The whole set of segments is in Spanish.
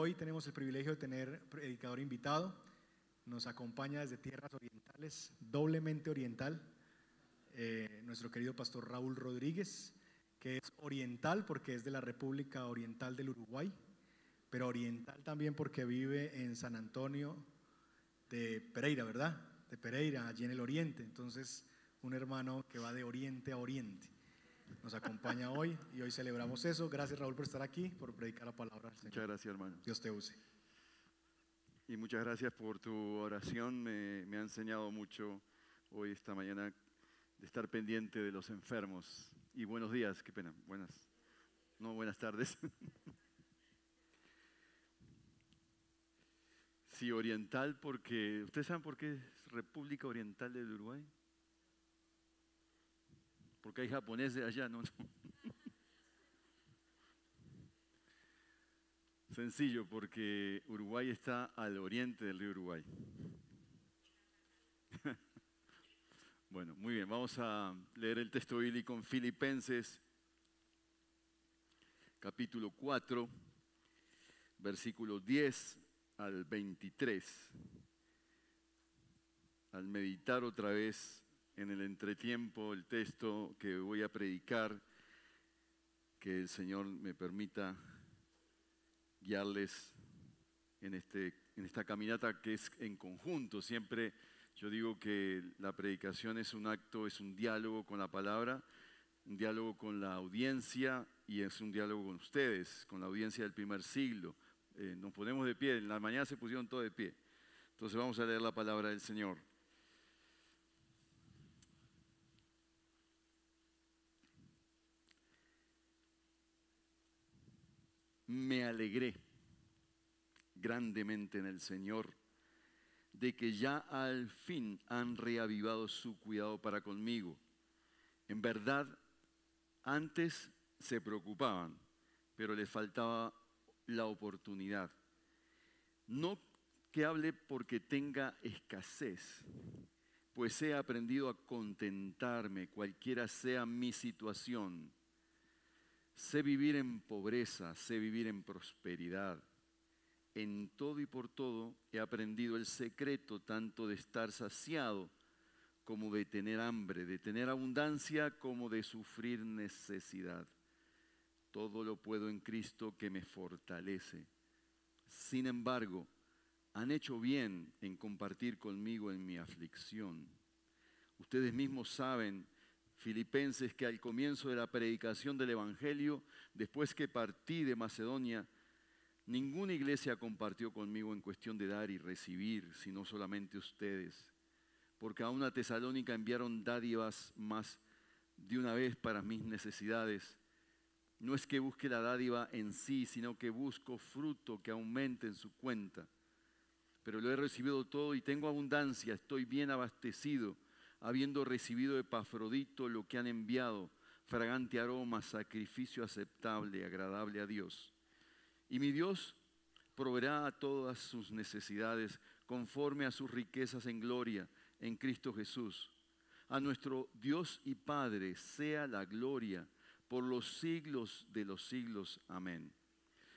hoy tenemos el privilegio de tener predicador invitado. Nos acompaña desde tierras orientales, doblemente oriental, eh, nuestro querido pastor Raúl Rodríguez, que es oriental porque es de la República Oriental del Uruguay, pero oriental también porque vive en San Antonio de Pereira, ¿verdad? De Pereira, allí en el oriente. Entonces, un hermano que va de oriente a oriente. Nos acompaña hoy y hoy celebramos eso. Gracias Raúl por estar aquí, por predicar la palabra Muchas gracias, hermano. Dios te use. Y muchas gracias por tu oración. Me, me ha enseñado mucho hoy, esta mañana, de estar pendiente de los enfermos. Y buenos días, qué pena. Buenas. No, buenas tardes. Sí, oriental porque... ¿Ustedes saben por qué es República Oriental del Uruguay? Porque hay japoneses allá, ¿no? Sencillo, porque Uruguay está al oriente del río Uruguay. bueno, muy bien, vamos a leer el texto bíblico en Filipenses, capítulo 4, versículo 10 al 23. Al meditar otra vez en el entretiempo el texto que voy a predicar, que el Señor me permita guiarles en, este, en esta caminata que es en conjunto. Siempre yo digo que la predicación es un acto, es un diálogo con la palabra, un diálogo con la audiencia y es un diálogo con ustedes, con la audiencia del primer siglo. Eh, nos ponemos de pie, en la mañana se pusieron todos de pie. Entonces vamos a leer la palabra del Señor. Me alegré grandemente en el Señor de que ya al fin han reavivado su cuidado para conmigo. En verdad, antes se preocupaban, pero les faltaba la oportunidad. No que hable porque tenga escasez, pues he aprendido a contentarme, cualquiera sea mi situación Sé vivir en pobreza, sé vivir en prosperidad. En todo y por todo he aprendido el secreto tanto de estar saciado como de tener hambre, de tener abundancia como de sufrir necesidad. Todo lo puedo en Cristo que me fortalece. Sin embargo, han hecho bien en compartir conmigo en mi aflicción. Ustedes mismos saben Filipenses que al comienzo de la predicación del Evangelio, después que partí de Macedonia, ninguna iglesia compartió conmigo en cuestión de dar y recibir, sino solamente ustedes, porque a una tesalónica enviaron dádivas más de una vez para mis necesidades. No es que busque la dádiva en sí, sino que busco fruto que aumente en su cuenta. Pero lo he recibido todo y tengo abundancia, estoy bien abastecido habiendo recibido de Epafrodito lo que han enviado, fragante aroma, sacrificio aceptable, agradable a Dios. Y mi Dios proveerá a todas sus necesidades conforme a sus riquezas en gloria en Cristo Jesús. A nuestro Dios y Padre sea la gloria por los siglos de los siglos. Amén.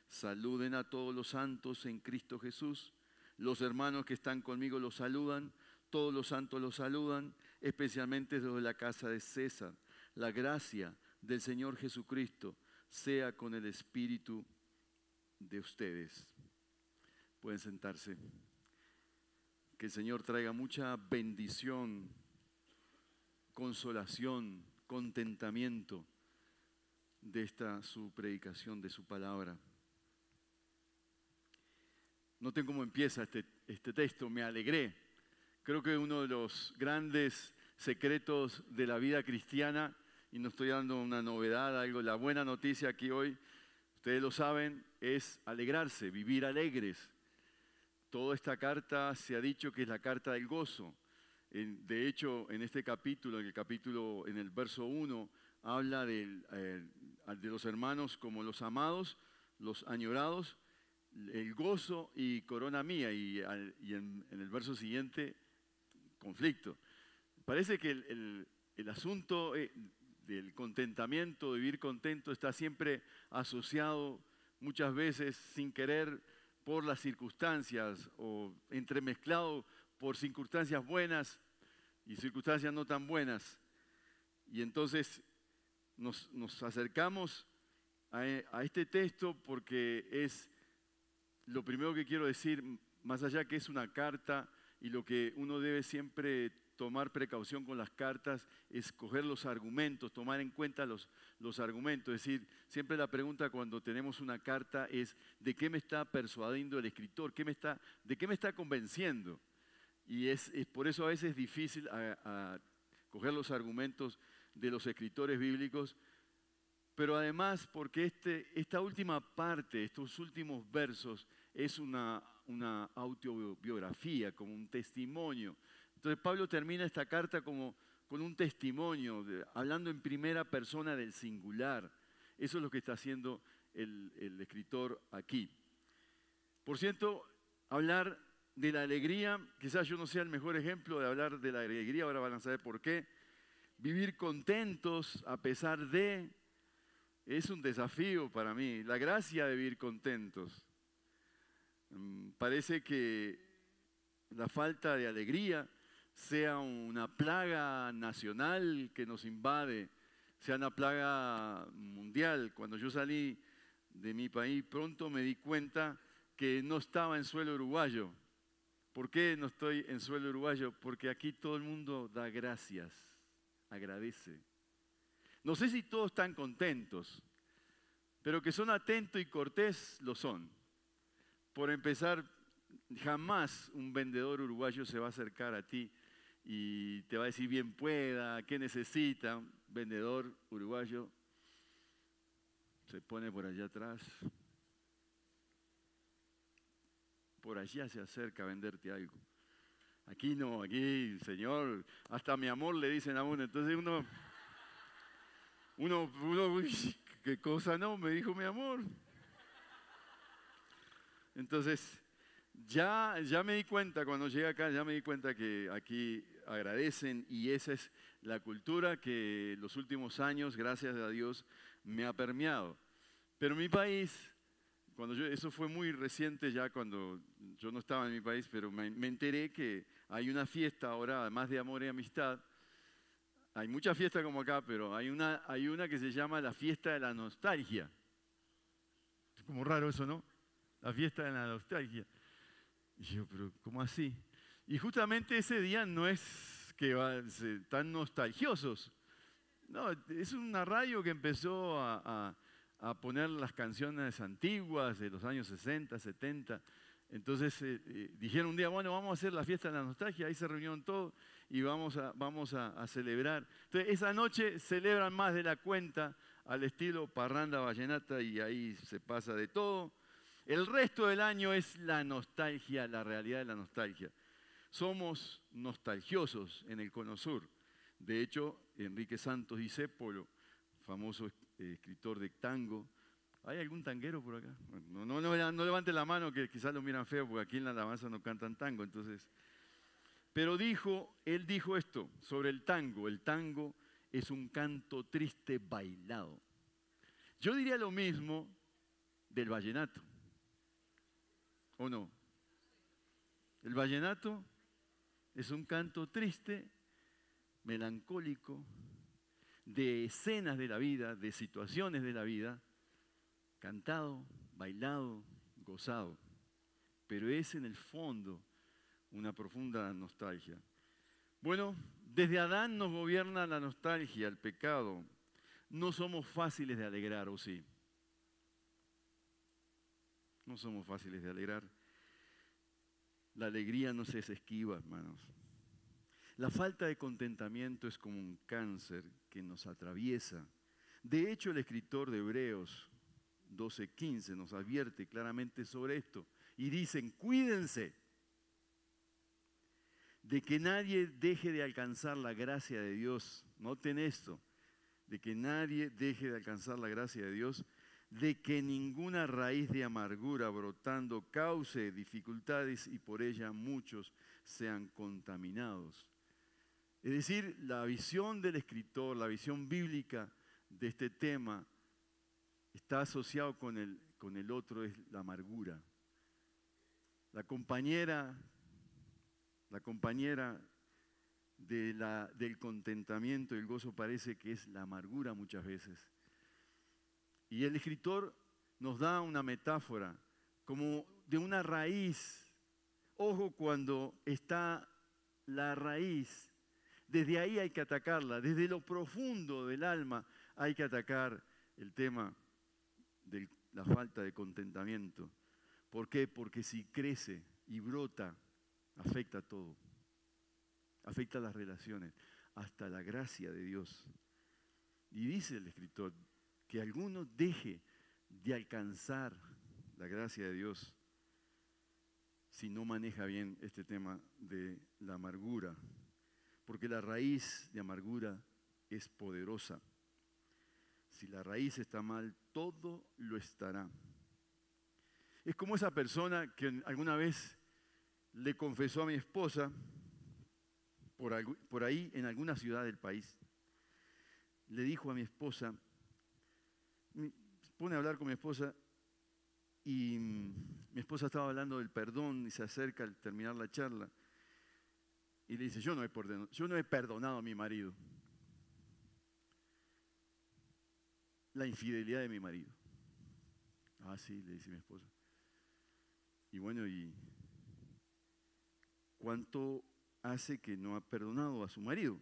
Saluden a todos los santos en Cristo Jesús. Los hermanos que están conmigo los saludan. Todos los santos los saludan especialmente desde la casa de César. La gracia del Señor Jesucristo sea con el espíritu de ustedes. Pueden sentarse. Que el Señor traiga mucha bendición, consolación, contentamiento de esta su predicación, de su palabra. Noten cómo empieza este, este texto. Me alegré. Creo que uno de los grandes secretos de la vida cristiana y no estoy dando una novedad, algo, la buena noticia aquí hoy, ustedes lo saben, es alegrarse, vivir alegres. Toda esta carta se ha dicho que es la carta del gozo. De hecho, en este capítulo, en el capítulo, en el verso 1, habla eh, de los hermanos como los amados, los añorados, el gozo y corona mía. Y, en el verso siguiente, conflicto. Parece que el, asunto eh, del contentamiento, de vivir contento, está siempre asociado muchas veces sin querer por las circunstancias o entremezclado por circunstancias buenas y circunstancias no tan buenas. Y entonces nos, acercamos a, a, este texto porque es lo primero que quiero decir, más allá que es una carta y lo que uno debe siempre tomar precaución con las cartas, escoger los argumentos, tomar en cuenta los, los argumentos. Es decir, siempre la pregunta cuando tenemos una carta es, ¿de qué me está persuadiendo el escritor? ¿Qué me está, ¿De qué me está convenciendo? Y es, por eso a veces es difícil a, coger los argumentos de los escritores bíblicos, pero además porque este, esta última parte, estos últimos versos, es una, una autobiografía, como un testimonio entonces Pablo termina esta carta como con un testimonio, hablando en primera persona del singular. Eso es lo que está haciendo el, escritor aquí. Por cierto, hablar de la alegría, quizás yo no sea el mejor ejemplo de hablar de la alegría, ahora van a saber por qué. Vivir contentos a pesar de, es un desafío para mí, la gracia de vivir contentos. Mm, parece que la falta de alegría sea una plaga nacional que nos invade, sea una plaga mundial. Cuando yo salí de mi país, pronto me di cuenta que no estaba en suelo uruguayo. ¿Por qué no estoy en suelo uruguayo? Porque aquí todo el mundo da gracias, agradece. No sé si todos están contentos, pero que son atentos y cortés lo son. Por empezar, jamás un vendedor uruguayo se va a acercar a ti y te va a decir bien pueda, qué necesita. Vendedor uruguayo se pone por allá atrás. Por allá se acerca a venderte algo. Aquí no, aquí, Señor, hasta mi amor le dicen a uno. Entonces uno, uno, uno, qué cosa no, me dijo mi amor. Entonces, ya, ya me di cuenta, cuando llegué acá, ya me di cuenta que aquí agradecen y esa es la cultura que los últimos años, gracias a Dios, me ha permeado. Pero mi país, cuando yo, eso fue muy reciente ya cuando yo no estaba en mi país, pero me, enteré que hay una fiesta ahora, además de amor y amistad, hay mucha fiesta como acá, pero hay una, hay una que se llama la fiesta de la nostalgia. Es como raro eso, ¿no? La fiesta de la nostalgia. Y yo, pero ¿cómo así? Y justamente ese día no es que tan nostalgiosos. No, es una radio que empezó a, poner las canciones antiguas de los años 60, 70. Entonces eh, eh, dijeron un día, bueno, vamos a hacer la fiesta de la nostalgia. Ahí se reunieron todos y vamos a, vamos a, celebrar. Entonces esa noche celebran más de la cuenta al estilo parranda vallenata y ahí se pasa de todo. El resto del año es la nostalgia, la realidad de la nostalgia. Somos nostalgiosos en el Cono Sur. De hecho, Enrique Santos Discépolo, famoso eh, escritor de tango, ¿hay algún tanguero por acá? No, no, no, levante la mano que quizás lo miran feo porque aquí en la alabanza no cantan tango, entonces... Pero dijo, él dijo esto sobre el tango. El tango es un canto triste bailado. Yo diría lo mismo del vallenato. ¿O no? El vallenato es un canto triste, melancólico, de escenas de la vida, de situaciones de la vida, cantado, bailado, gozado. Pero es en el fondo una profunda nostalgia. Bueno, desde Adán nos gobierna la nostalgia, el pecado. No somos fáciles de alegrar, ¿o sí? No somos fáciles de alegrar. La alegría no se esquiva, hermanos. La falta de contentamiento es como un cáncer que nos atraviesa. De hecho, el escritor de Hebreos 12:15 nos advierte claramente sobre esto y dicen, cuídense de que nadie deje de alcanzar la gracia de Dios. Noten esto, de que nadie deje de alcanzar la gracia de Dios de que ninguna raíz de amargura brotando cause dificultades y por ella muchos sean contaminados. Es decir, la visión del escritor, la visión bíblica de este tema está asociado con el, con el otro, es la amargura. La compañera, la compañera de la, del contentamiento y el gozo parece que es la amargura muchas veces. Y el escritor nos da una metáfora como de una raíz. Ojo cuando está la raíz. Desde ahí hay que atacarla, desde lo profundo del alma hay que atacar el tema de la falta de contentamiento. ¿Por qué? Porque si crece y brota, afecta todo. Afecta las relaciones, hasta la gracia de Dios. Y dice el escritor que alguno deje de alcanzar la gracia de Dios si no maneja bien este tema de la amargura, porque la raíz de amargura es poderosa. Si la raíz está mal, todo lo estará. Es como esa persona que alguna vez le confesó a mi esposa, por, ahí en alguna ciudad del país, le dijo a mi esposa, pone a hablar con mi esposa y mi esposa estaba hablando del perdón y se acerca al terminar la charla y le dice, yo no he perdonado, yo no he perdonado a mi marido. La infidelidad de mi marido. Ah, sí, le dice mi esposa. Y bueno, ¿y cuánto hace que no ha perdonado a su marido?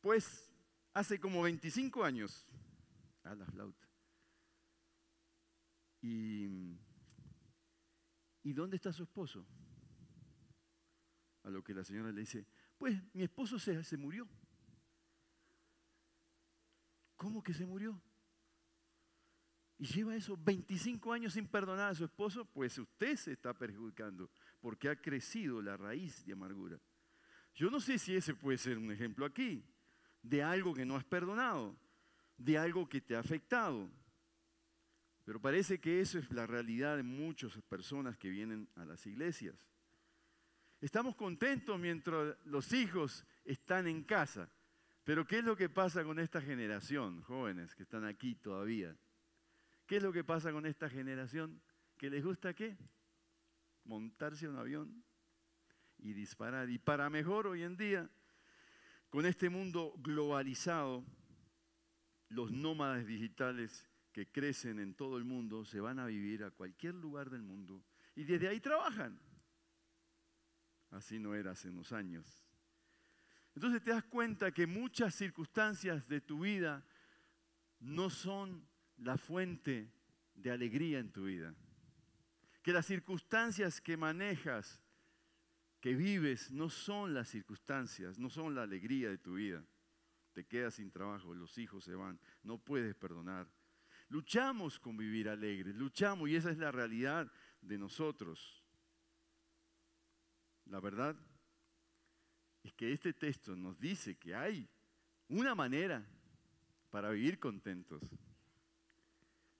Pues hace como 25 años. A la flauta. ¿Y, ¿Y dónde está su esposo? A lo que la señora le dice, pues mi esposo se, se murió. ¿Cómo que se murió? Y lleva eso 25 años sin perdonar a su esposo, pues usted se está perjudicando porque ha crecido la raíz de amargura. Yo no sé si ese puede ser un ejemplo aquí, de algo que no has perdonado, de algo que te ha afectado. Pero parece que eso es la realidad de muchas personas que vienen a las iglesias. Estamos contentos mientras los hijos están en casa. Pero ¿qué es lo que pasa con esta generación, jóvenes que están aquí todavía? ¿Qué es lo que pasa con esta generación? ¿Que les gusta qué? Montarse un avión y disparar. Y para mejor hoy en día, con este mundo globalizado, los nómadas digitales que crecen en todo el mundo se van a vivir a cualquier lugar del mundo y desde ahí trabajan. Así no era hace unos años. Entonces te das cuenta que muchas circunstancias de tu vida no son la fuente de alegría en tu vida. Que las circunstancias que manejas, que vives, no son las circunstancias, no son la alegría de tu vida. Te quedas sin trabajo, los hijos se van, no puedes perdonar. Luchamos con vivir alegres, luchamos y esa es la realidad de nosotros. La verdad es que este texto nos dice que hay una manera para vivir contentos.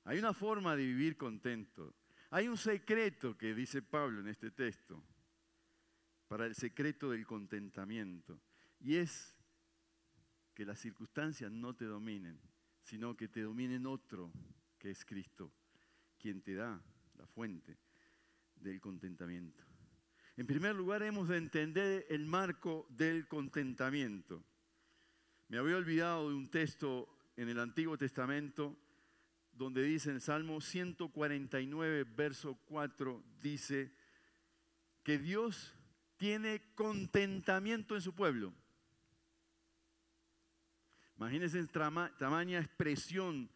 Hay una forma de vivir contento. Hay un secreto que dice Pablo en este texto para el secreto del contentamiento. Y es que las circunstancias no te dominen, sino que te dominen otro, que es Cristo, quien te da la fuente del contentamiento. En primer lugar, hemos de entender el marco del contentamiento. Me había olvidado de un texto en el Antiguo Testamento donde dice en el Salmo 149, verso 4, dice que Dios tiene contentamiento en su pueblo. Imagínense tamaña expresión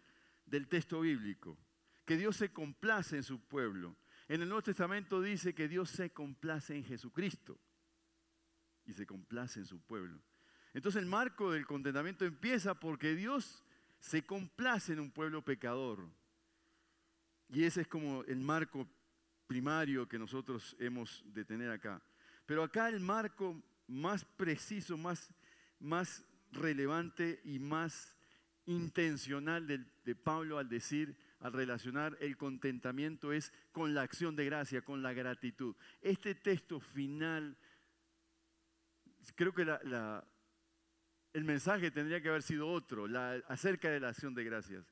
del texto bíblico, que Dios se complace en su pueblo. En el Nuevo Testamento dice que Dios se complace en Jesucristo y se complace en su pueblo. Entonces el marco del contentamiento empieza porque Dios se complace en un pueblo pecador. Y ese es como el marco primario que nosotros hemos de tener acá. Pero acá el marco más preciso, más, más relevante y más intencional de, Pablo al decir al relacionar el contentamiento es con la acción de gracia, con la gratitud. Este texto final, creo que el mensaje tendría que haber sido otro, acerca de la acción de gracias.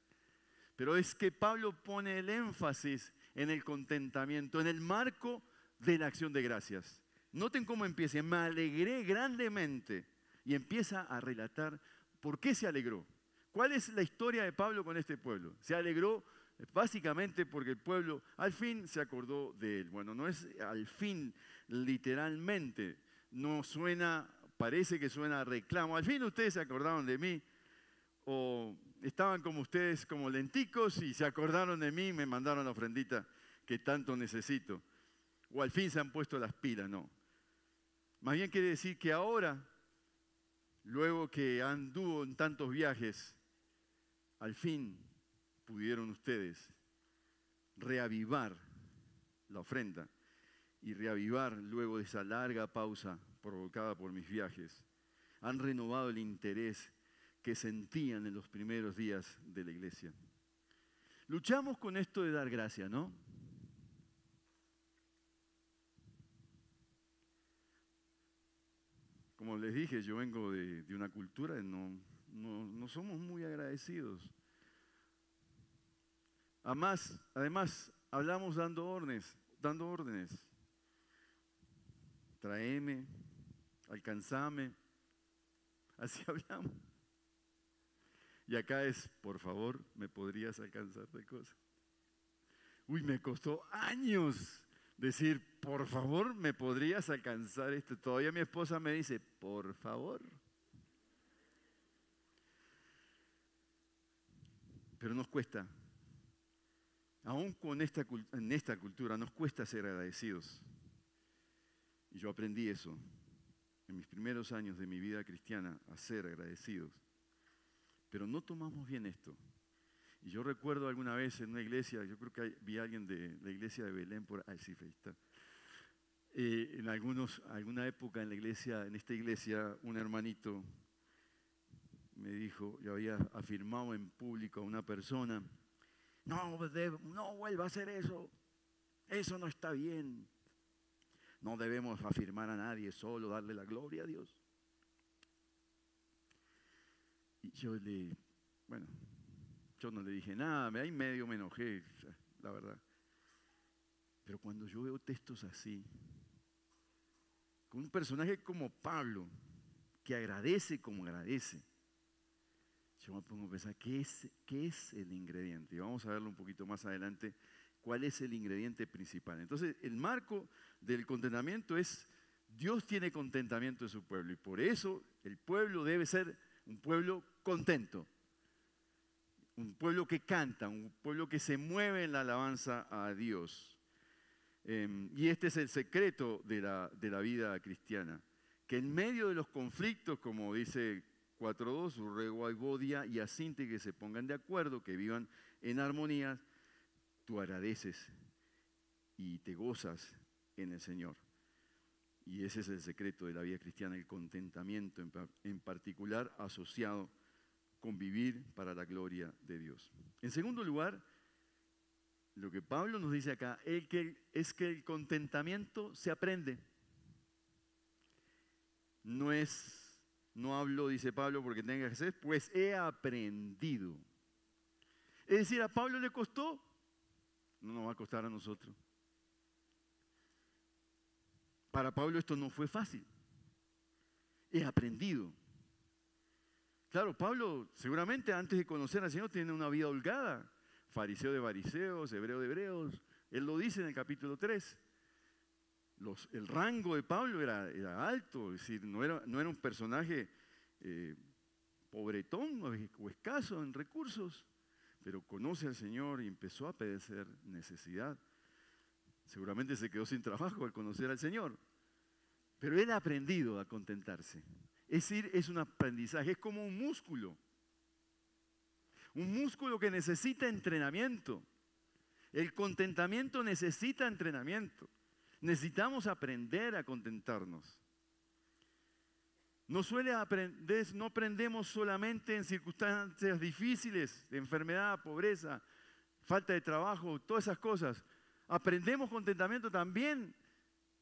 Pero es que Pablo pone el énfasis en el contentamiento, en el marco de la acción de gracias. Noten cómo empieza, me alegré grandemente y empieza a relatar por qué se alegró. ¿Cuál es la historia de Pablo con este pueblo? Se alegró básicamente porque el pueblo al fin se acordó de él. Bueno, no es al fin literalmente, no suena, parece que suena reclamo. Al fin ustedes se acordaron de mí o estaban como ustedes como lenticos y se acordaron de mí y me mandaron la ofrendita que tanto necesito. O al fin se han puesto las pilas, no. Más bien quiere decir que ahora, luego que anduvo en tantos viajes, al fin pudieron ustedes reavivar la ofrenda y reavivar luego de esa larga pausa provocada por mis viajes. Han renovado el interés que sentían en los primeros días de la iglesia. Luchamos con esto de dar gracia, ¿no? Como les dije, yo vengo de, una cultura de no, no, somos muy agradecidos. Además, además, hablamos dando órdenes, dando órdenes. Traeme, alcanzame. Así hablamos. Y acá es, por favor, ¿me podrías alcanzar de cosas? Uy, me costó años decir, por favor, ¿me podrías alcanzar esto? Todavía mi esposa me dice, por favor. Pero nos cuesta, aún con esta, en esta cultura, nos cuesta ser agradecidos. Y yo aprendí eso en mis primeros años de mi vida cristiana, a ser agradecidos. Pero no tomamos bien esto. Y yo recuerdo alguna vez en una iglesia, yo creo que vi a alguien de la iglesia de Belén por ahí, sí, está. Eh, en algunos, alguna época en la iglesia, en esta iglesia, un hermanito me dijo, yo había afirmado en público a una persona, no, no vuelva a hacer eso, eso no está bien. No debemos afirmar a nadie, solo darle la gloria a Dios. Y yo le, bueno, yo no le dije nada, ahí medio me enojé, la verdad. Pero cuando yo veo textos así, con un personaje como Pablo, que agradece como agradece, yo me pongo a pensar, ¿qué es, qué es el ingrediente? Y vamos a verlo un poquito más adelante, cuál es el ingrediente principal. Entonces, el marco del contentamiento es, Dios tiene contentamiento en su pueblo y por eso el pueblo debe ser un pueblo contento un pueblo que canta, un pueblo que se mueve en la alabanza a Dios. Em, y este es el secreto de la, de la vida cristiana, que en medio de los conflictos, como dice 4.2, ruego a Bodia y a Sinte que se pongan de acuerdo, que vivan en armonía, tú agradeces y te gozas en el Señor. Y ese es el secreto de la vida cristiana, el contentamiento en particular asociado convivir para la gloria de Dios. En segundo lugar, lo que Pablo nos dice acá es que, el contentamiento se aprende. No es, no hablo, dice Pablo, porque tenga que ser, pues he aprendido. Es decir, a Pablo le costó, no nos va a costar a nosotros. Para Pablo esto no fue fácil. He aprendido. Claro, Pablo seguramente antes de conocer al Señor tiene una vida holgada, fariseo de fariseos, hebreo de hebreos. Él lo dice en el capítulo 3. el rango de Pablo era, alto, es decir, no era, un personaje eh, pobretón o, escaso en recursos, pero conoce al Señor y empezó a padecer necesidad. Seguramente se quedó sin trabajo al conocer al Señor, pero él ha aprendido a contentarse. Es decir, es un aprendizaje, es como un músculo. Un músculo que necesita entrenamiento. El contentamiento necesita entrenamiento. Necesitamos aprender a contentarnos. No suele aprender, no aprendemos solamente en circunstancias difíciles, de enfermedad, pobreza, falta de trabajo, todas esas cosas. Aprendemos contentamiento también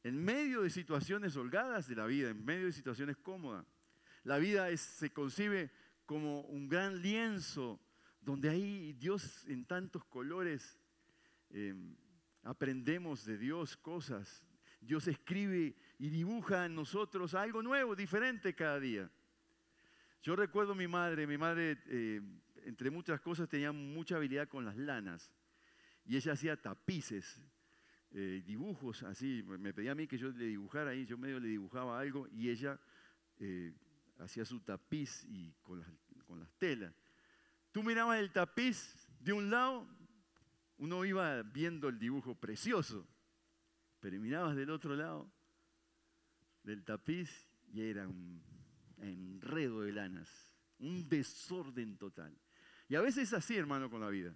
en medio de situaciones holgadas de la vida, en medio de situaciones cómodas. La vida se concibe como un gran lienzo donde hay Dios en tantos colores em, aprendemos de Dios cosas. Dios escribe y dibuja en nosotros algo nuevo, diferente cada día. Yo recuerdo a mi madre, mi madre, eh, entre muchas cosas, tenía mucha habilidad con las lanas. Y ella hacía tapices, eh, dibujos así. Me pedía a mí que yo le dibujara ahí, yo medio le dibujaba algo y ella eh, hacía su tapiz y con las, con las telas. Tú mirabas el tapiz de un lado, uno iba viendo el dibujo precioso, pero mirabas del otro lado del tapiz y era un enredo de lanas, un desorden total. Y a veces es así, hermano, con la vida.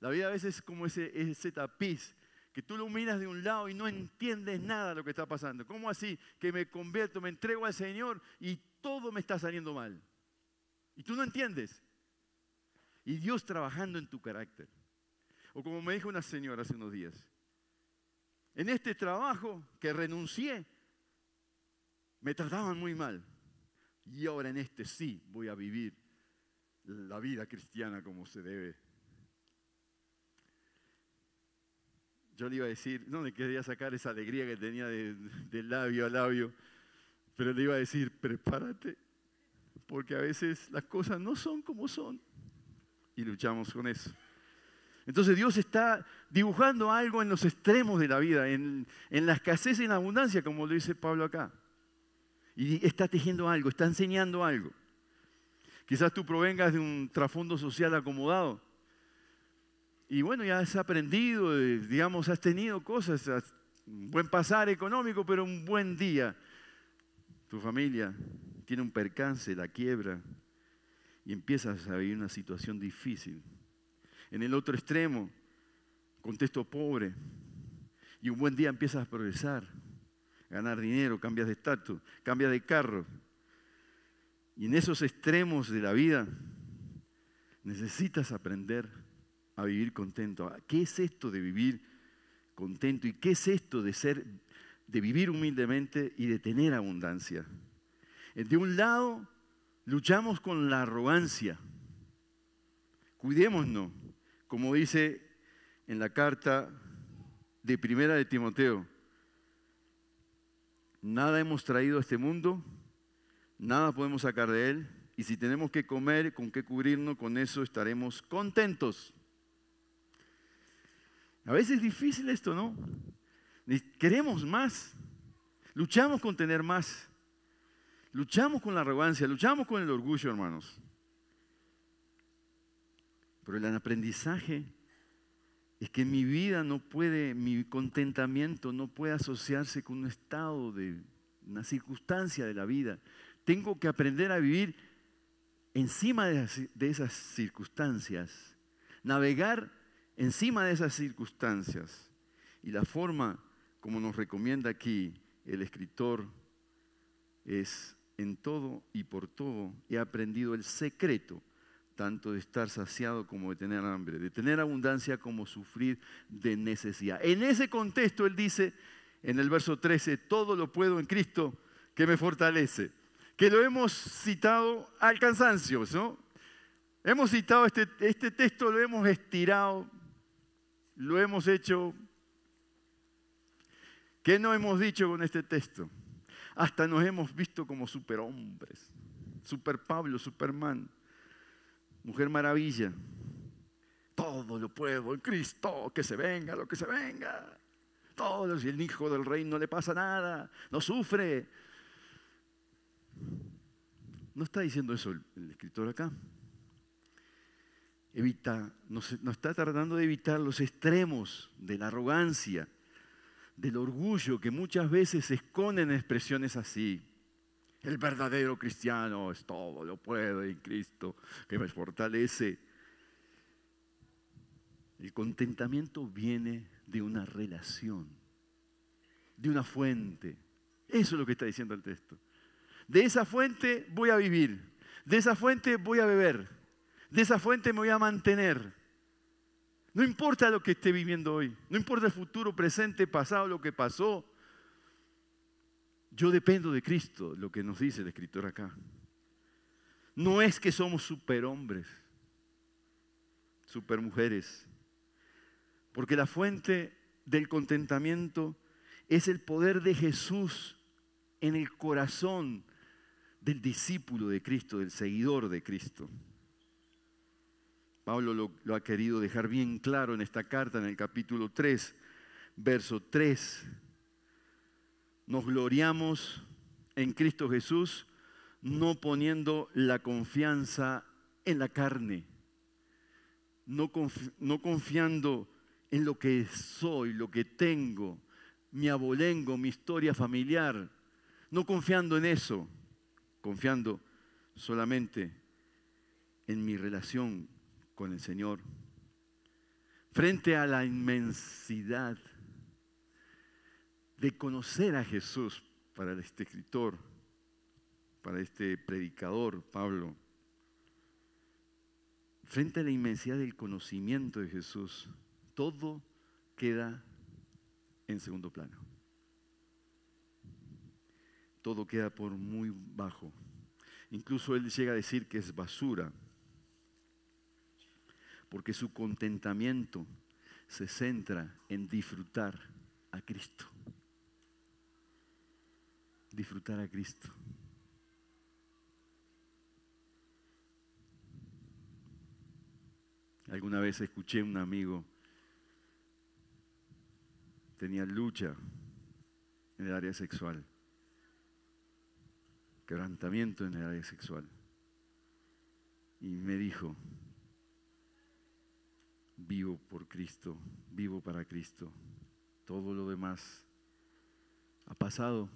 La vida a veces es como ese, ese tapiz que tú lo miras de un lado y no entiendes nada de lo que está pasando. ¿Cómo así que me convierto, me entrego al Señor y todo me está saliendo mal? Y tú no entiendes. Y Dios trabajando en tu carácter. O como me dijo una señora hace unos días, en este trabajo que renuncié, me trataban muy mal. Y ahora en este sí voy a vivir la vida cristiana como se debe. Yo le iba a decir, no le quería sacar esa alegría que tenía de, labio a labio, pero le iba a decir, prepárate, porque a veces las cosas no son como son. Y luchamos con eso. Entonces Dios está dibujando algo en los extremos de la vida, en, la escasez y en la abundancia, como lo dice Pablo acá. Y está tejiendo algo, está enseñando algo. Quizás tú provengas de un trasfondo social acomodado. Y bueno, ya has aprendido, eh, digamos, has tenido cosas, un buen pasar económico, pero un buen día. Tu familia tiene un percance, la quiebra, y empiezas a vivir una situación difícil. En el otro extremo, contexto pobre, y un buen día empiezas a progresar, ganar dinero, cambias de estatus, cambias de carro. Y en esos extremos de la vida necesitas aprender a vivir contento. ¿Qué es esto de vivir contento y qué es esto de ser de vivir humildemente y de tener abundancia? De un lado, luchamos con la arrogancia. Cuidémonos como dice en la carta de Primera de Timoteo, nada hemos traído a este mundo, nada podemos sacar de él, y si tenemos que comer, con qué cubrirnos, con eso estaremos contentos. A veces es difícil esto, ¿no? Queremos más, luchamos con tener más, luchamos con la arrogancia, luchamos con el orgullo, hermanos. Pero el aprendizaje es que mi vida no puede, mi contentamiento no puede asociarse con un estado de una circunstancia de la vida. Tengo que aprender a vivir encima de, esas circunstancias, navegar encima de esas circunstancias. Y la forma, como nos recomienda aquí el escritor, es en todo y por todo he aprendido el secreto tanto de estar saciado como de tener hambre, de tener abundancia como sufrir de necesidad. En ese contexto él dice en el verso 13, todo lo puedo en Cristo que me fortalece, que lo hemos citado al cansancio, ¿no? Hemos citado este, este texto, lo hemos estirado, lo hemos hecho. ¿Qué no hemos dicho con este texto? Hasta nos hemos visto como superhombres, super Pablo, Superman Mujer maravilla. Todo lo puedo en Cristo, que se venga lo que se venga. Todo, si el hijo del rey no le pasa nada, no sufre. No está diciendo eso el, escritor acá. Evita, nos, está tratando de evitar los extremos de la arrogancia, del orgullo que muchas veces se esconden en expresiones así. El verdadero cristiano es todo, lo puedo en Cristo que me fortalece. El contentamiento viene de una relación, de una fuente. Eso es lo que está diciendo el texto. De esa fuente voy a vivir, de esa fuente voy a beber, de esa fuente me voy a mantener. No importa lo que esté viviendo hoy, no importa el futuro, presente, pasado, lo que pasó, yo dependo de Cristo, lo que nos dice el escritor acá. No es que somos superhombres, supermujeres, porque la fuente del contentamiento es el poder de Jesús en el corazón del discípulo de Cristo, del seguidor de Cristo. Pablo lo, ha querido dejar bien claro en esta carta, en el capítulo 3, verso 3. Nos gloriamos en Cristo Jesús, no poniendo la confianza en la carne, no, no confiando en lo que soy, lo que tengo, mi abolengo, mi historia familiar, no confiando en eso, confiando solamente en mi relación con el Señor. Frente a la inmensidad de conocer a Jesús para este escritor, para este predicador, Pablo, frente a la inmensidad del conocimiento de Jesús, todo queda en segundo plano. Todo queda por muy bajo. Incluso él llega a decir que es basura, porque su contentamiento se centra en disfrutar a Cristo. Disfrutar a Cristo. Alguna vez escuché a un amigo tenía lucha en el área sexual, quebrantamiento en el área sexual. Y me dijo, vivo por Cristo, vivo para Cristo. Todo lo demás ha pasado,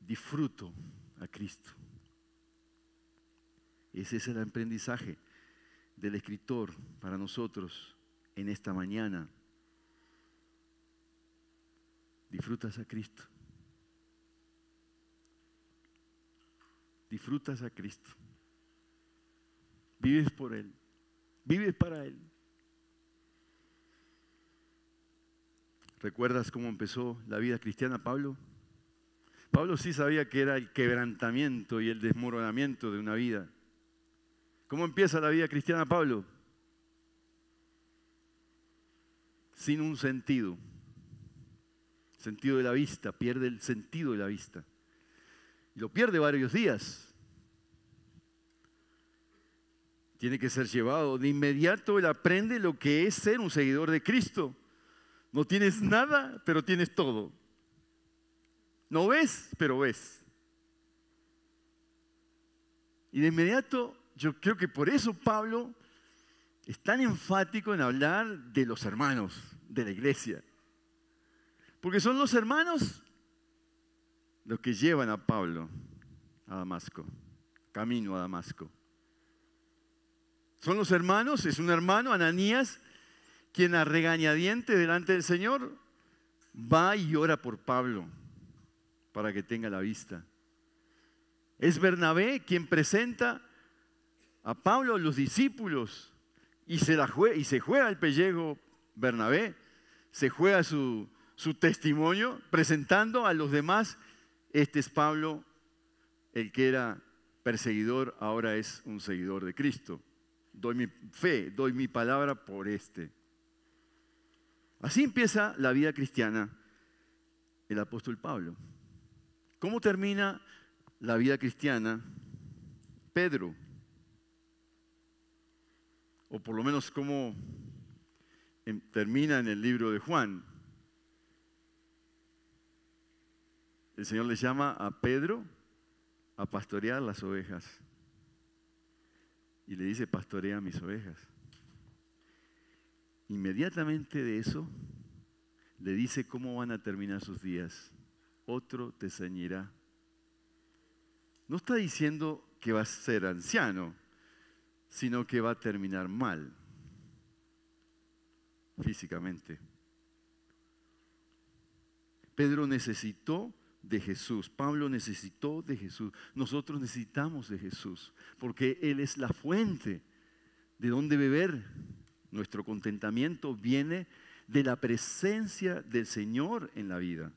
disfruto a Cristo. Ese es el aprendizaje del escritor para nosotros en esta mañana disfrutas a Cristo. Disfrutas a Cristo. Vives por Él. Vives para Él. ¿Recuerdas cómo empezó la vida cristiana Pablo? Pablo sí sabía que era el quebrantamiento y el desmoronamiento de una vida. ¿Cómo empieza la vida cristiana Pablo? Sin un sentido sentido de la vista, pierde el sentido de la vista. Y lo pierde varios días. Tiene que ser llevado. De inmediato él aprende lo que es ser un seguidor de Cristo. No tienes nada, pero tienes todo. No ves, pero ves. Y de inmediato, yo creo que por eso Pablo es tan enfático en hablar de los hermanos, de la iglesia. Porque son los hermanos los que llevan a Pablo a Damasco, camino a Damasco. Son los hermanos, es un hermano, Ananías, quien a regañadiente delante del Señor va y ora por Pablo para que tenga la vista. Es Bernabé quien presenta a Pablo a los discípulos y se, juega, y el pellejo Bernabé, se juega su testimonio, presentando a los demás, este es Pablo, el que era perseguidor, ahora es un seguidor de Cristo. Doy mi fe, doy mi palabra por este. Así empieza la vida cristiana el apóstol Pablo. ¿Cómo termina la vida cristiana Pedro? O por lo menos cómo em, termina en el libro de Juan. el Señor le llama a Pedro a pastorear las ovejas. Y le dice, pastorea mis ovejas. Inmediatamente de eso, le dice cómo van a terminar sus días. Otro te ceñirá. No está diciendo que va a ser anciano, sino que va a terminar mal físicamente. Pedro necesitó de Jesús. Pablo necesitó de Jesús. Nosotros necesitamos de Jesús, porque Él es la fuente de donde beber. Nuestro contentamiento viene de la presencia del Señor en la vida.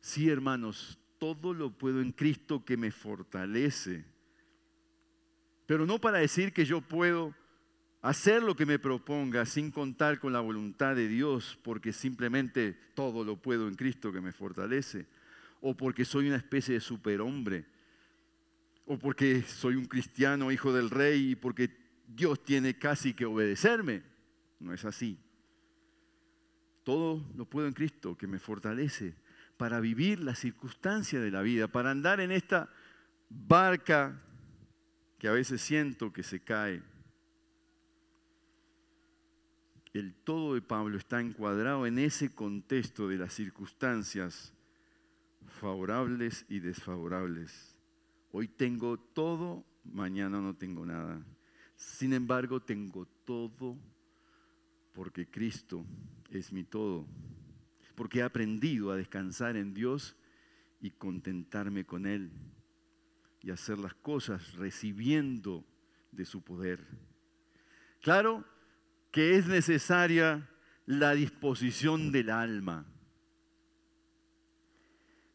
Sí, hermanos, todo lo puedo en Cristo que me fortalece. Pero no para decir que yo puedo hacer lo que me proponga sin contar con la voluntad de Dios, porque simplemente todo lo puedo en Cristo que me fortalece, o porque soy una especie de superhombre, o porque soy un cristiano hijo del rey y porque Dios tiene casi que obedecerme. No es así. Todo lo puedo en Cristo que me fortalece para vivir la circunstancia de la vida, para andar en esta barca que a veces siento que se cae el todo de Pablo está encuadrado en ese contexto de las circunstancias favorables y desfavorables. Hoy tengo todo, mañana no tengo nada. Sin embargo, tengo todo porque Cristo es mi todo. Porque he aprendido a descansar en Dios y contentarme con Él y hacer las cosas recibiendo de su poder. Claro, que es necesaria la disposición del alma,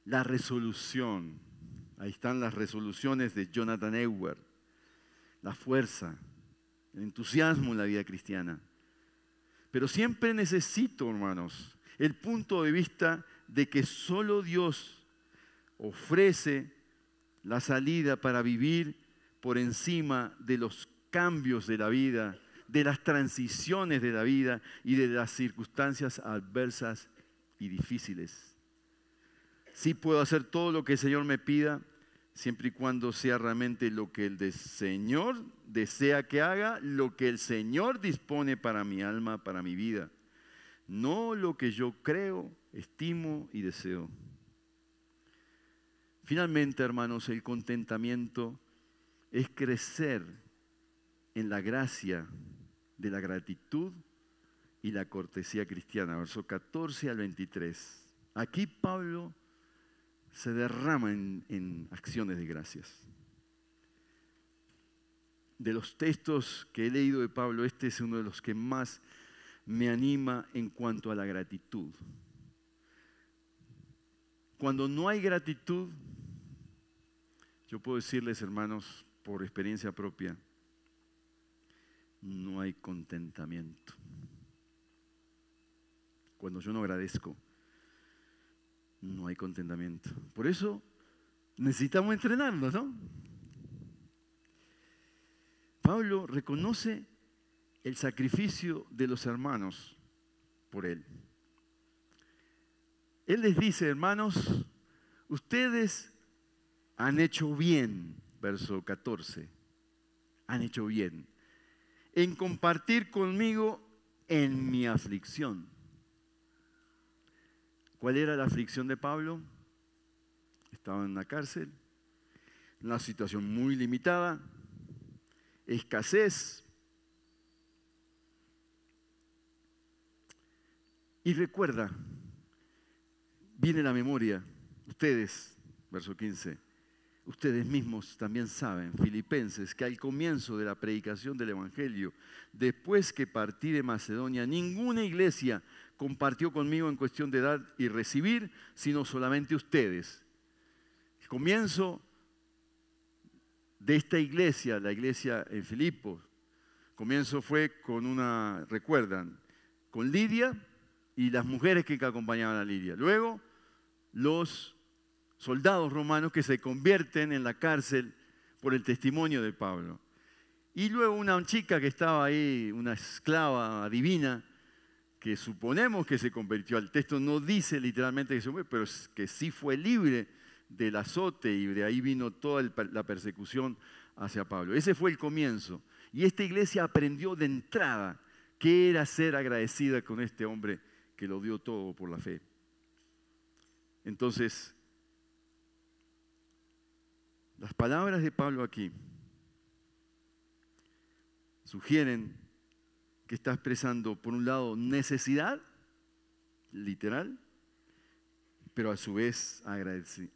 la resolución. Ahí están las resoluciones de Jonathan Ewer, la fuerza, el entusiasmo en la vida cristiana. Pero siempre necesito, hermanos, el punto de vista de que solo Dios ofrece la salida para vivir por encima de los cambios de la vida de las transiciones de la vida y de las circunstancias adversas y difíciles. Sí puedo hacer todo lo que el Señor me pida, siempre y cuando sea realmente lo que el Señor desea que haga, lo que el Señor dispone para mi alma, para mi vida. No lo que yo creo, estimo y deseo. Finalmente, hermanos, el contentamiento es crecer en la gracia de la gratitud y la cortesía cristiana, verso 14 al 23. Aquí Pablo se derrama en, acciones de gracias. De los textos que he leído de Pablo, este es uno de los que más me anima en cuanto a la gratitud. Cuando no hay gratitud, yo puedo decirles, hermanos, por experiencia propia, no hay contentamiento. Cuando yo no agradezco, no hay contentamiento. Por eso necesitamos entrenarnos, ¿no? Pablo reconoce el sacrificio de los hermanos por él. Él les dice, hermanos, ustedes han hecho bien, verso 14, han hecho bien en compartir conmigo en mi aflicción. ¿Cuál era la aflicción de Pablo? Estaba en la cárcel, una situación muy limitada, escasez. Y recuerda, viene la memoria, ustedes, verso 15, Ustedes mismos también saben, filipenses, que al comienzo de la predicación del Evangelio, después que partí de Macedonia, ninguna iglesia compartió conmigo en cuestión de dar y recibir, sino solamente ustedes. El comienzo de esta iglesia, la iglesia en Filipos, comienzo fue con una, recuerdan, con Lidia y las mujeres que acompañaban a Lidia. Luego, los soldados romanos que se convierten en la cárcel por el testimonio de Pablo. Y luego una chica que estaba ahí, una esclava divina, que suponemos que se convirtió. El texto no dice literalmente que se fue, pero que sí fue libre del azote y de ahí vino toda la persecución hacia Pablo. Ese fue el comienzo. Y esta iglesia aprendió de entrada qué era ser agradecida con este hombre que lo dio todo por la fe. Entonces, las palabras de Pablo aquí sugieren que está expresando, por un lado, necesidad, literal, pero a su vez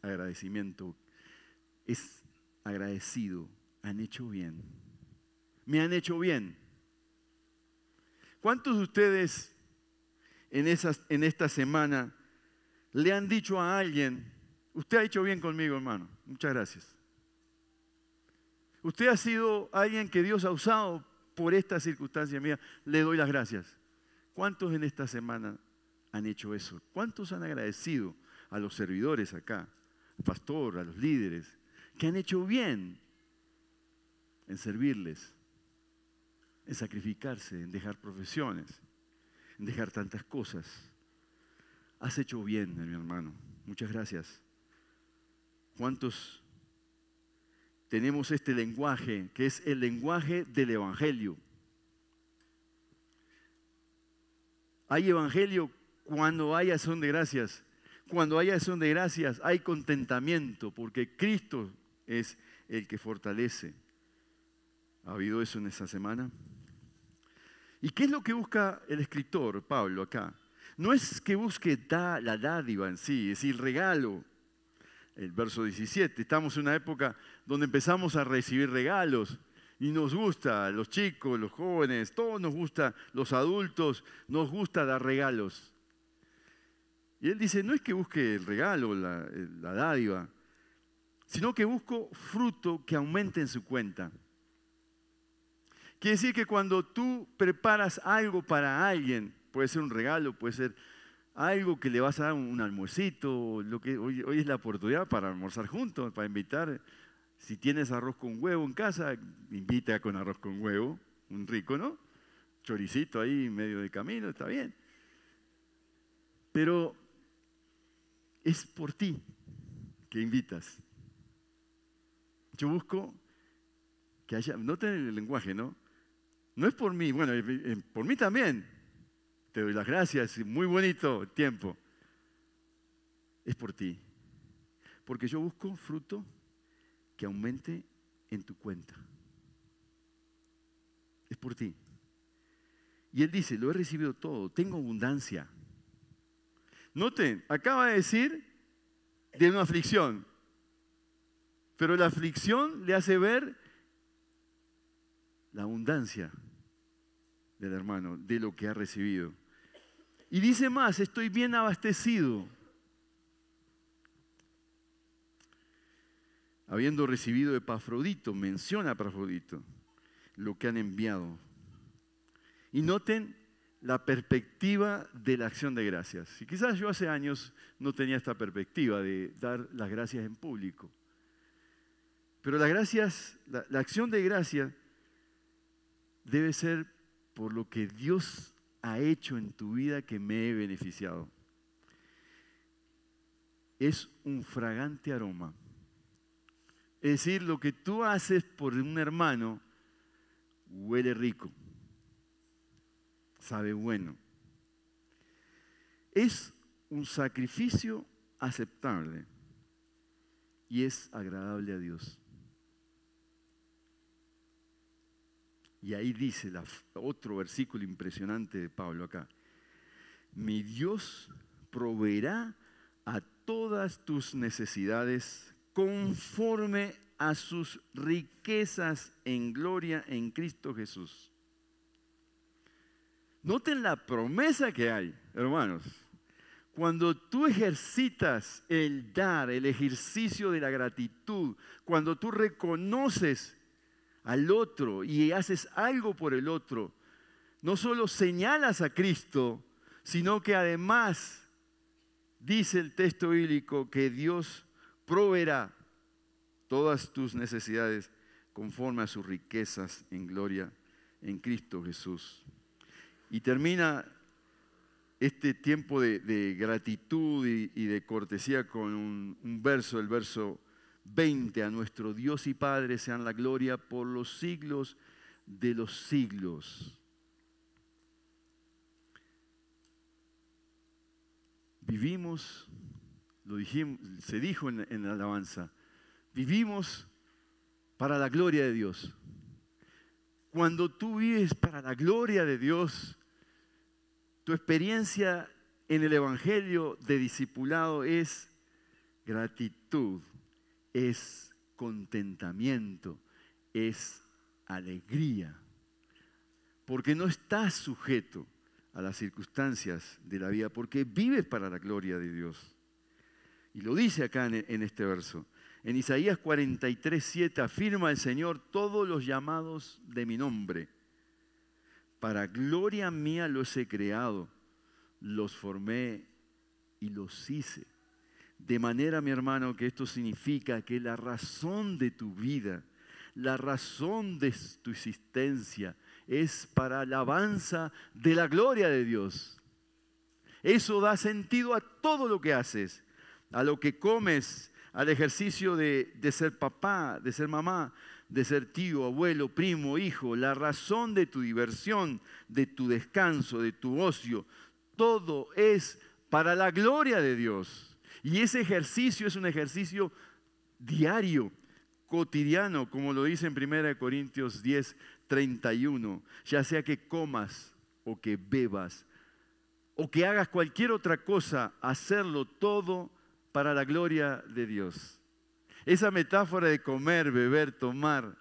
agradecimiento. Es agradecido, han hecho bien. Me han hecho bien. ¿Cuántos de ustedes en, en esta semana le han dicho a alguien, usted ha hecho bien conmigo, hermano, muchas gracias? Usted ha sido alguien que Dios ha usado por esta circunstancia mía, le doy las gracias. ¿Cuántos en esta semana han hecho eso? ¿Cuántos han agradecido a los servidores acá, al pastor, a los líderes, que han hecho bien en servirles, en sacrificarse, en dejar profesiones, en dejar tantas cosas? Has hecho bien, mi hermano. Muchas gracias. ¿Cuántos tenemos este lenguaje que es el lenguaje del Evangelio? Hay Evangelio cuando hay acción de gracias. Cuando hay acción de gracias hay contentamiento porque Cristo es el que fortalece. ¿Ha habido eso en esta semana? ¿Y qué es lo que busca el escritor Pablo acá? No es que busque la dádiva en sí, es decir, regalo. El verso 17, estamos en una época donde empezamos a recibir regalos y nos gusta, los chicos, los jóvenes, todos nos gusta, los adultos, nos gusta dar regalos. Y él dice, no es que busque el regalo, la, dádiva, sino que busco fruto que aumente en su cuenta. Quiere decir que cuando tú preparas algo para alguien, puede ser un regalo, puede ser algo que le vas a dar un almuercito, lo que hoy, hoy es la oportunidad para almorzar juntos, para invitar. Si tienes arroz con huevo en casa, invita con arroz con huevo, un rico, ¿no? Choricito ahí en medio del camino, está bien. Pero es por ti que invitas. Yo busco que haya, noten el lenguaje, ¿no? No es por mí, bueno, por mí también, te doy las gracias, muy bonito tiempo. Es por ti. Porque yo busco fruto que aumente en tu cuenta. Es por ti. Y él dice, lo he recibido todo, tengo abundancia. Noten, acaba de decir de una aflicción, pero la aflicción le hace ver la abundancia del hermano, de lo que ha recibido. Y dice más, estoy bien abastecido. Habiendo recibido Epafrodito, menciona a Epafrodito, lo que han enviado. Y noten la perspectiva de la acción de gracias. Y quizás yo hace años no tenía esta perspectiva de dar las gracias en público. Pero las gracias, la, la acción de gracias debe ser por lo que Dios ha hecho en tu vida que me he beneficiado. Es un fragante aroma. Es decir, lo que tú haces por un hermano huele rico, sabe bueno. Es un sacrificio aceptable y es agradable a Dios. Y ahí dice otro versículo impresionante de Pablo acá. Mi Dios proveerá a todas tus necesidades conforme a sus riquezas en gloria en Cristo Jesús. Noten la promesa que hay, hermanos. Cuando tú ejercitas el dar, el ejercicio de la gratitud, cuando tú reconoces al otro y haces algo por el otro, no solo señalas a Cristo, sino que además dice el texto bíblico que Dios proveerá todas tus necesidades conforme a sus riquezas en gloria en Cristo Jesús. Y termina este tiempo de, gratitud y, de cortesía con un, un verso, el verso 20. A nuestro Dios y Padre sean la gloria por los siglos de los siglos. Vivimos, lo dijimos, se dijo en, en la alabanza, vivimos para la gloria de Dios. Cuando tú vives para la gloria de Dios, tu experiencia en el Evangelio de discipulado es gratitud, es contentamiento, es alegría, porque no estás sujeto a las circunstancias de la vida, porque vives para la gloria de Dios. Y lo dice acá en, este verso. En Isaías 43, 7 afirma el Señor todos los llamados de mi nombre. Para gloria mía los he creado, los formé y los hice. De manera, mi hermano, que esto significa que la razón de tu vida, la razón de tu existencia es para alabanza de la gloria de Dios. Eso da sentido a todo lo que haces, a lo que comes, al ejercicio de, de ser papá, de ser mamá, de ser tío, abuelo, primo, hijo, la razón de tu diversión, de tu descanso, de tu ocio, todo es para la gloria de Dios. Y ese ejercicio es un ejercicio diario, cotidiano, como lo dice en 1 Corintios 10, 31, ya sea que comas o que bebas o que hagas cualquier otra cosa, hacerlo todo para la gloria de Dios. Esa metáfora de comer, beber, tomar,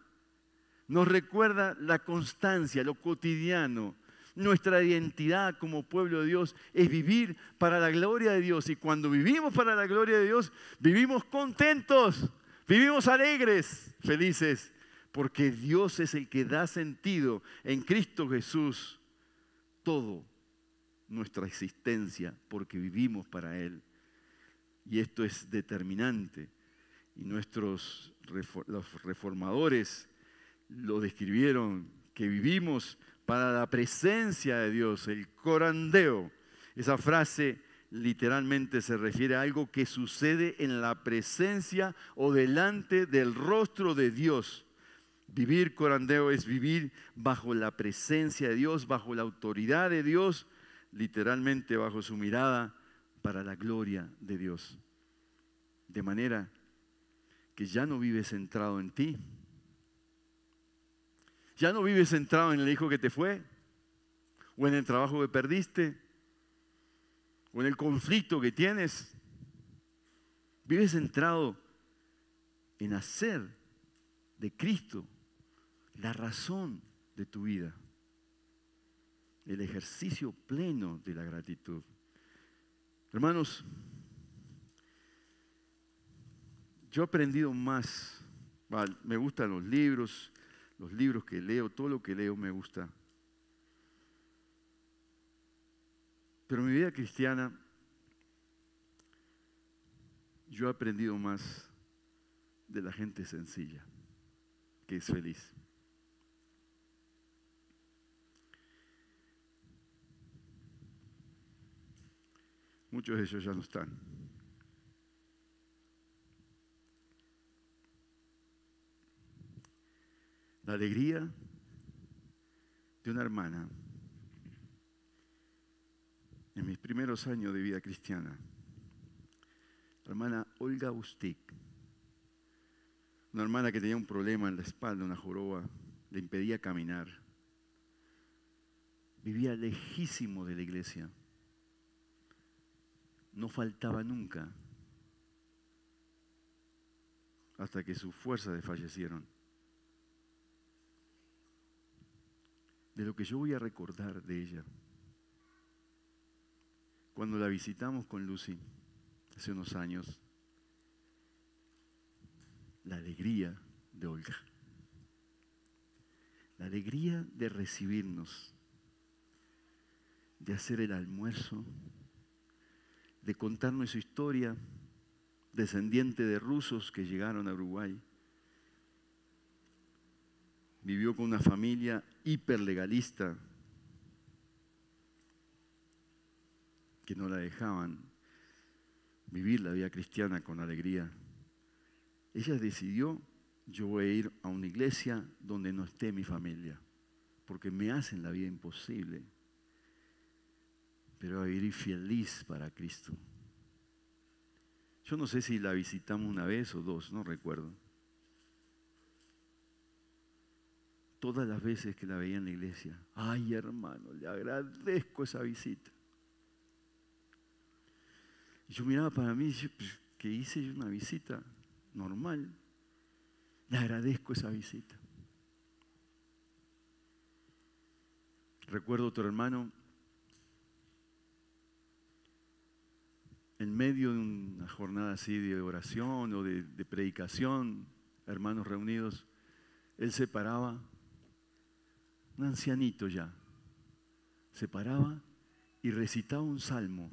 nos recuerda la constancia, lo cotidiano. Nuestra identidad como pueblo de Dios es vivir para la gloria de Dios. Y cuando vivimos para la gloria de Dios, vivimos contentos, vivimos alegres, felices, porque Dios es el que da sentido en Cristo Jesús todo nuestra existencia, porque vivimos para Él. Y esto es determinante y nuestros los reformadores lo describieron, que vivimos para la presencia de Dios, el corandeo. Esa frase literalmente se refiere a algo que sucede en la presencia o delante del rostro de Dios. Vivir corandeo es vivir bajo la presencia de Dios, bajo la autoridad de Dios, literalmente bajo su mirada para la gloria de Dios. De manera que ya no vives centrado en ti. Ya no vives centrado en el hijo que te fue, o en el trabajo que perdiste, o en el conflicto que tienes. Vives centrado en hacer de Cristo la razón de tu vida, el ejercicio pleno de la gratitud. Hermanos, Yo he aprendido más, me gustan los libros, los libros que leo, todo lo que leo me gusta. Pero mi vida cristiana, yo he aprendido más de la gente sencilla, que es feliz. Muchos de ellos ya no están. la alegría de una hermana en mis primeros años de vida cristiana, la hermana Olga Bustik, una hermana que tenía un problema en la espalda, una joroba, le impedía caminar, vivía lejísimo de la iglesia, no faltaba nunca hasta que sus fuerzas desfallecieron. de lo que yo voy a recordar de ella. Cuando la visitamos con Lucy hace unos años, la alegría de Olga, la alegría de recibirnos, de hacer el almuerzo, de contarnos su historia, descendiente de rusos que llegaron a Uruguay. Vivió con una familia hiperlegalista que no la dejaban vivir la vida cristiana con alegría. Ella decidió, yo voy a ir a una iglesia donde no esté mi familia, porque me hacen la vida imposible, pero a vivir feliz para Cristo. Yo no sé si la visitamos una vez o dos, no recuerdo. todas las veces que la veía en la iglesia. Ay, hermano, le agradezco esa visita. Y yo miraba para mí pues, que hice una visita normal. Le agradezco esa visita. Recuerdo otro hermano en medio de una jornada así de oración o de, predicación, hermanos reunidos, él se paraba un ancianito ya, se paraba y recitaba un salmo.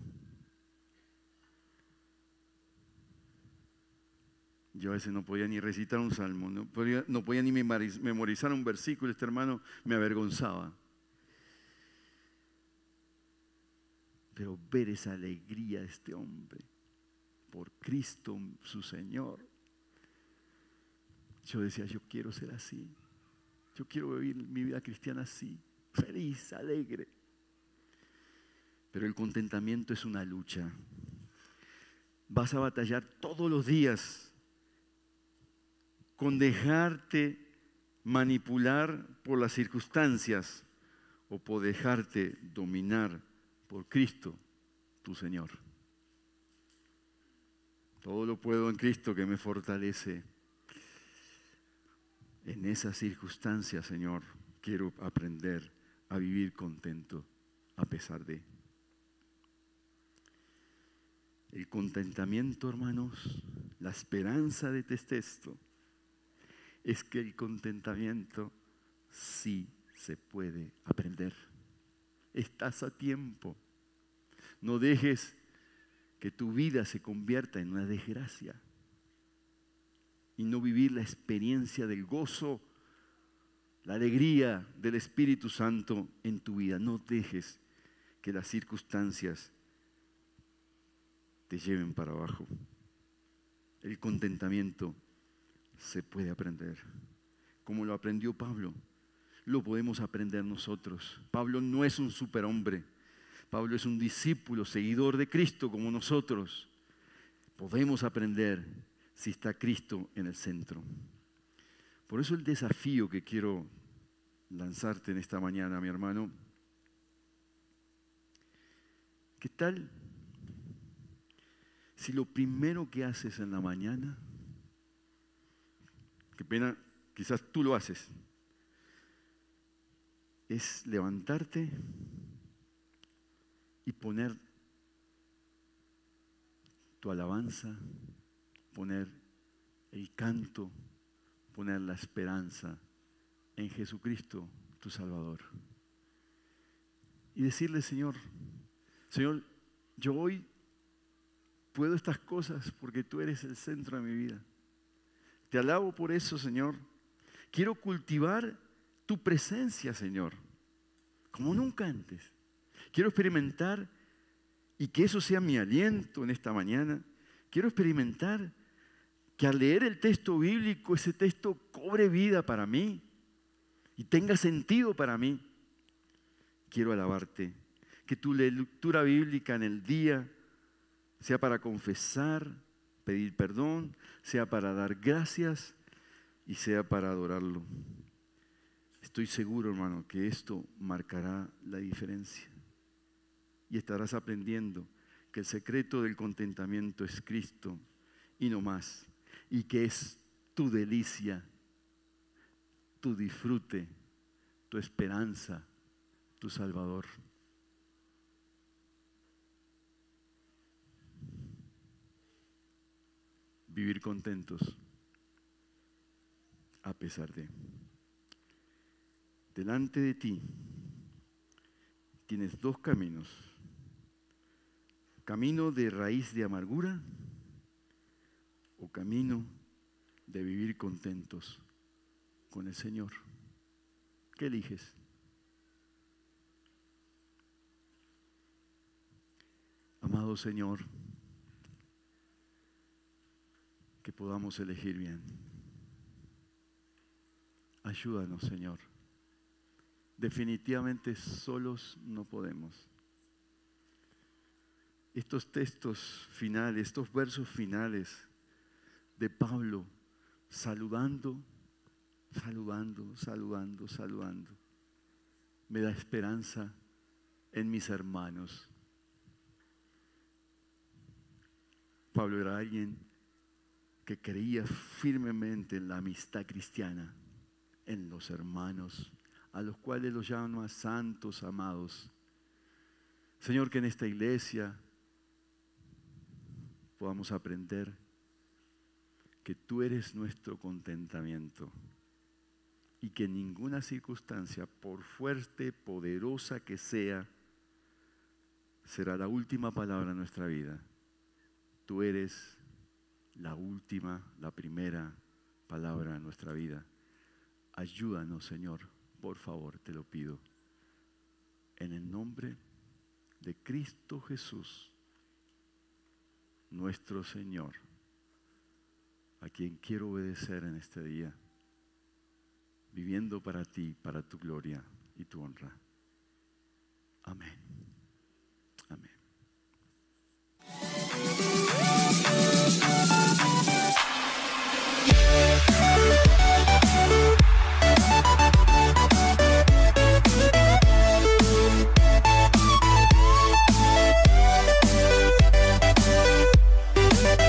Yo a veces no podía ni recitar un salmo, no podía, no podía ni memorizar un versículo, este hermano me avergonzaba. Pero ver esa alegría de este hombre por Cristo su Señor, yo decía, yo quiero ser así, yo quiero vivir mi vida cristiana así, feliz, alegre. Pero el contentamiento es una lucha. Vas a batallar todos los días con dejarte manipular por las circunstancias o por dejarte dominar por Cristo, tu Señor. Todo lo puedo en Cristo que me fortalece. En esas circunstancias, Señor, quiero aprender a vivir contento a pesar de. El contentamiento, hermanos, la esperanza de este texto es que el contentamiento sí se puede aprender. Estás a tiempo. No dejes que tu vida se convierta en una desgracia y no vivir la experiencia del gozo, la alegría del Espíritu Santo en tu vida. No dejes que las circunstancias te lleven para abajo. El contentamiento se puede aprender. Como lo aprendió Pablo, lo podemos aprender nosotros. Pablo no es un superhombre. Pablo es un discípulo, seguidor de Cristo como nosotros. Podemos aprender si está Cristo en el centro. Por eso el desafío que quiero lanzarte en esta mañana, mi hermano, ¿qué tal si lo primero que haces en la mañana qué pena, quizás tú lo haces, es levantarte y poner tu alabanza, poner el canto, poner la esperanza en Jesucristo, tu Salvador. Y decirle, Señor, Señor, yo hoy puedo estas cosas porque tú eres el centro de mi vida. Te alabo por eso, Señor. Quiero cultivar tu presencia, Señor, como nunca antes. Quiero experimentar y que eso sea mi aliento en esta mañana. Quiero experimentar que al leer el texto bíblico, ese texto cobre vida para mí y tenga sentido para mí. Quiero alabarte. Que tu lectura bíblica en el día sea para confesar, pedir perdón, sea para dar gracias y sea para adorarlo. Estoy seguro, hermano, que esto marcará la diferencia. Y estarás aprendiendo que el secreto del contentamiento es Cristo y no más. Y que es tu delicia, tu disfrute, tu esperanza, tu Salvador. vivir contentos a pesar de. Delante de ti tienes dos caminos. Camino de raíz de amargura o camino de vivir contentos con el Señor. ¿Qué eliges? Amado Señor, que podamos elegir bien. Ayúdanos, Señor. Definitivamente solos no podemos. Estos textos finales, estos versos finales de Pablo, saludando, saludando, saludando, saludando, me da esperanza en mis hermanos. Pablo era alguien que creía firmemente en la amistad cristiana, en los hermanos, a los cuales los llama santos amados. Señor, que en esta iglesia podamos aprender que tú eres nuestro contentamiento y que ninguna circunstancia, por fuerte, poderosa que sea, será la última palabra en nuestra vida. Tú eres la última, la primera palabra en nuestra vida. Ayúdanos, Señor, por favor, te lo pido. En el nombre de Cristo Jesús, nuestro Señor, a quien quiero obedecer en este día viviendo para ti, para tu gloria y tu honra. Amén. Amén.